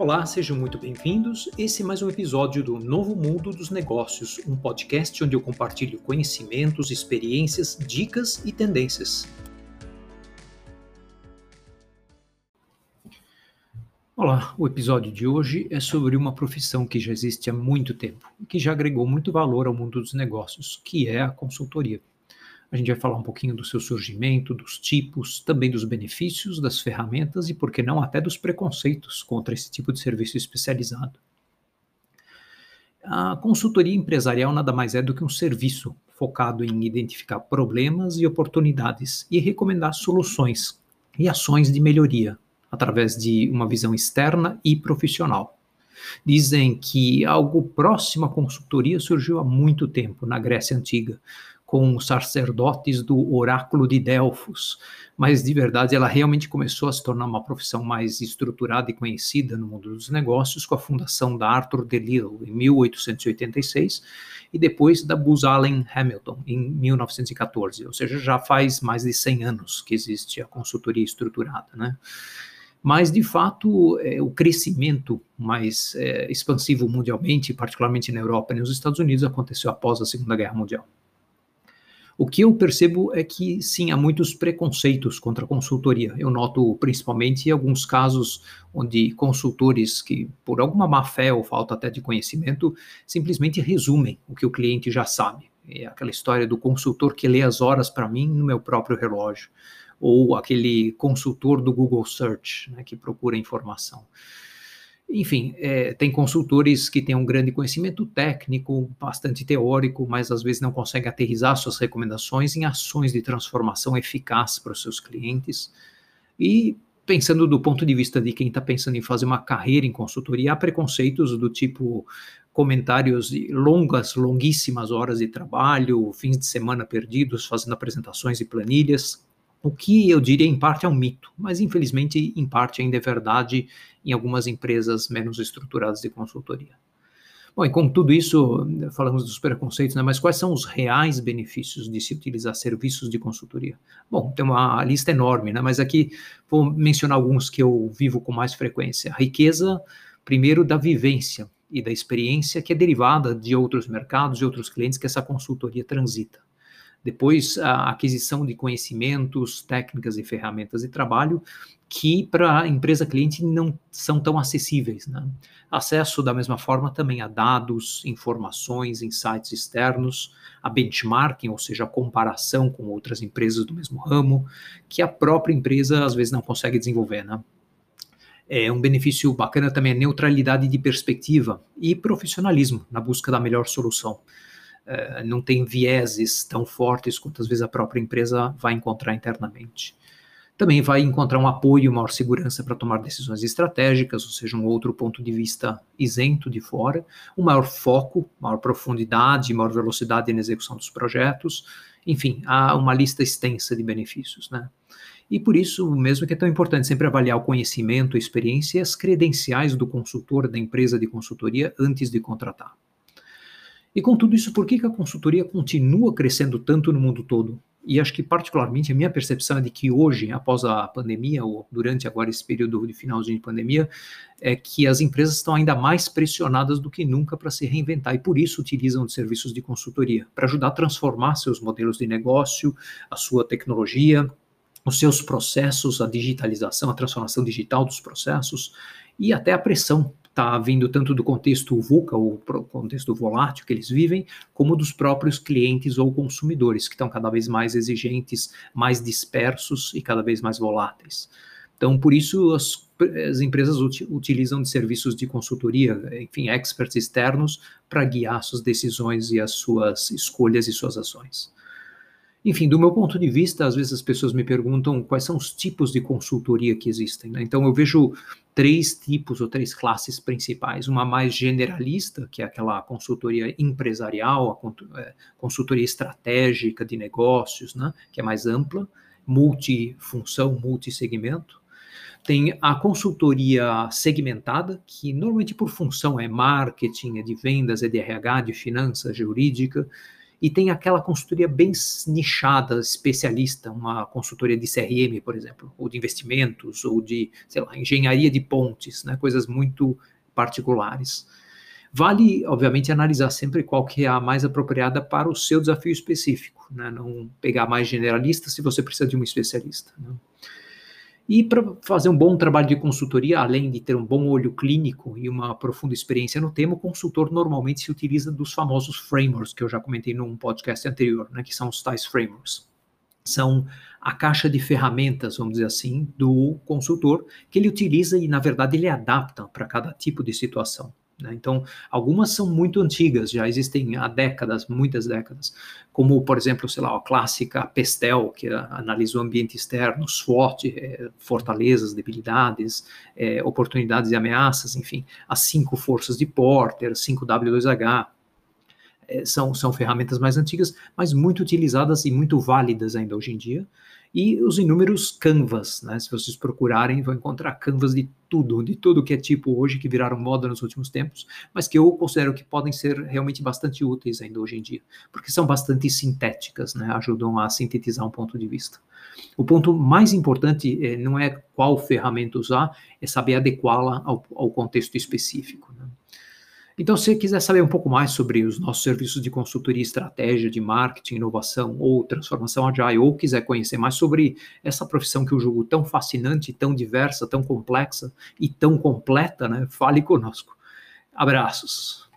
Olá, sejam muito bem-vindos. Esse é mais um episódio do Novo Mundo dos Negócios, um podcast onde eu compartilho conhecimentos, experiências, dicas e tendências. Olá, o episódio de hoje é sobre uma profissão que já existe há muito tempo e que já agregou muito valor ao mundo dos negócios, que é a consultoria. A gente vai falar um pouquinho do seu surgimento, dos tipos, também dos benefícios, das ferramentas e, por que não, até dos preconceitos contra esse tipo de serviço especializado. A consultoria empresarial nada mais é do que um serviço focado em identificar problemas e oportunidades e recomendar soluções e ações de melhoria através de uma visão externa e profissional. Dizem que algo próximo à consultoria surgiu há muito tempo na Grécia Antiga, com os sacerdotes do oráculo de Delfos, mas de verdade ela realmente começou a se tornar uma profissão mais estruturada e conhecida no mundo dos negócios com a fundação da Arthur DeLisle em 1886 e depois da Booz Allen Hamilton em 1914, ou seja, já faz mais de 100 anos que existe a consultoria estruturada, né? Mas, de fato, é, o crescimento mais é, expansivo mundialmente, particularmente na Europa e nos Estados Unidos, aconteceu após a Segunda Guerra Mundial. O que eu percebo é que, sim, há muitos preconceitos contra a consultoria. Eu noto principalmente alguns casos onde consultores que, por alguma má fé ou falta até de conhecimento, simplesmente resumem o que o cliente já sabe. É aquela história do consultor que lê as horas para mim no meu próprio relógio, ou aquele consultor do Google Search, né, que procura informação. Enfim, é, tem consultores que têm um grande conhecimento técnico, bastante teórico, mas às vezes não conseguem aterrizar suas recomendações em ações de transformação eficaz para os seus clientes. E pensando do ponto de vista de quem está pensando em fazer uma carreira em consultoria, há preconceitos do tipo comentários de longas, longuíssimas horas de trabalho, fins de semana perdidos fazendo apresentações e planilhas, o que eu diria em parte é um mito, mas infelizmente em parte ainda é verdade em algumas empresas menos estruturadas de consultoria. Bom, e com tudo isso, falamos dos preconceitos, né? mas quais são os reais benefícios de se utilizar serviços de consultoria? Bom, tem uma lista enorme, né? mas aqui vou mencionar alguns que eu vivo com mais frequência. A riqueza, primeiro, da vivência e da experiência que é derivada de outros mercados e outros clientes que essa consultoria transita. Depois, a aquisição de conhecimentos, técnicas e ferramentas de trabalho que para a empresa cliente não são tão acessíveis. Né? Acesso, da mesma forma, também a dados, informações, insights externos, a benchmarking, ou seja, a comparação com outras empresas do mesmo ramo, que a própria empresa às vezes não consegue desenvolver. Né? É um benefício bacana também a neutralidade de perspectiva e profissionalismo na busca da melhor solução. Eh, não tem vieses tão fortes quanto às vezes a própria empresa vai encontrar internamente. Também vai encontrar um apoio, maior segurança para tomar decisões estratégicas, ou seja, um outro ponto de vista isento de fora, um maior foco, maior profundidade, maior velocidade na execução dos projetos. Enfim, há uma lista extensa de benefícios, né? E por isso mesmo que é tão importante sempre avaliar o conhecimento, a experiência e as credenciais do consultor, da empresa de consultoria, antes de contratar. E com tudo isso, por que, que a consultoria continua crescendo tanto no mundo todo? E acho que, particularmente, a minha percepção é de que hoje, após a pandemia, ou durante agora esse período de finalzinho de pandemia, é que as empresas estão ainda mais pressionadas do que nunca para se reinventar e, por isso, utilizam de serviços de consultoria para ajudar a transformar seus modelos de negócio, a sua tecnologia, os seus processos, a digitalização, a transformação digital dos processos e até a pressão está vindo tanto do contexto VUCA, ou contexto volátil que eles vivem, como dos próprios clientes ou consumidores, que estão cada vez mais exigentes, mais dispersos e cada vez mais voláteis. Então, por isso, as, as empresas utilizam de serviços de consultoria, enfim, experts externos, para guiar suas decisões e as suas escolhas e suas ações. Enfim, do meu ponto de vista, às vezes as pessoas me perguntam quais são os tipos de consultoria que existem. Né? Então, eu vejo três tipos ou três classes principais. Uma mais generalista, que é aquela consultoria empresarial, a é, consultoria estratégica de negócios, né? que é mais ampla, multifunção, multissegmento. Tem a consultoria segmentada, que normalmente por função é marketing, é de vendas, é de RH, de finanças, jurídica e tem aquela consultoria bem nichada, especialista, uma consultoria de CRM, por exemplo, ou de investimentos, ou de, sei lá, engenharia de pontes, né, coisas muito particulares. Vale, obviamente, analisar sempre qual que é a mais apropriada para o seu desafio específico, né, não pegar mais generalista se você precisa de um especialista. Né. E para fazer um bom trabalho de consultoria, além de ter um bom olho clínico e uma profunda experiência no tema, o consultor normalmente se utiliza dos famosos frameworks que eu já comentei num podcast anterior, né, que são os tais frameworks. São a caixa de ferramentas, vamos dizer assim, do consultor, que ele utiliza e, na verdade, ele adapta para cada tipo de situação. Né? Então, algumas são muito antigas, já existem há décadas, muitas décadas, como, por exemplo, sei lá, a clássica Pestel, que analisa o ambiente externo, SWOT, é, fortalezas, debilidades, é, oportunidades e ameaças, enfim, as cinco forças de Porter, 5W2H, é, são, são ferramentas mais antigas, mas muito utilizadas e muito válidas ainda hoje em dia e os inúmeros canvas, né? Se vocês procurarem, vão encontrar canvas de tudo, de tudo que é tipo hoje, que viraram moda nos últimos tempos, mas que eu considero que podem ser realmente bastante úteis ainda hoje em dia, porque são bastante sintéticas, né? Ajudam a sintetizar um ponto de vista. O ponto mais importante é, não é qual ferramenta usar, é saber adequá-la ao, ao contexto específico. Né? Então, se quiser saber um pouco mais sobre os nossos serviços de consultoria, estratégia de marketing, inovação ou transformação agile, ou quiser conhecer mais sobre essa profissão que eu julgo tão fascinante, tão diversa, tão complexa e tão completa, né, fale conosco. Abraços.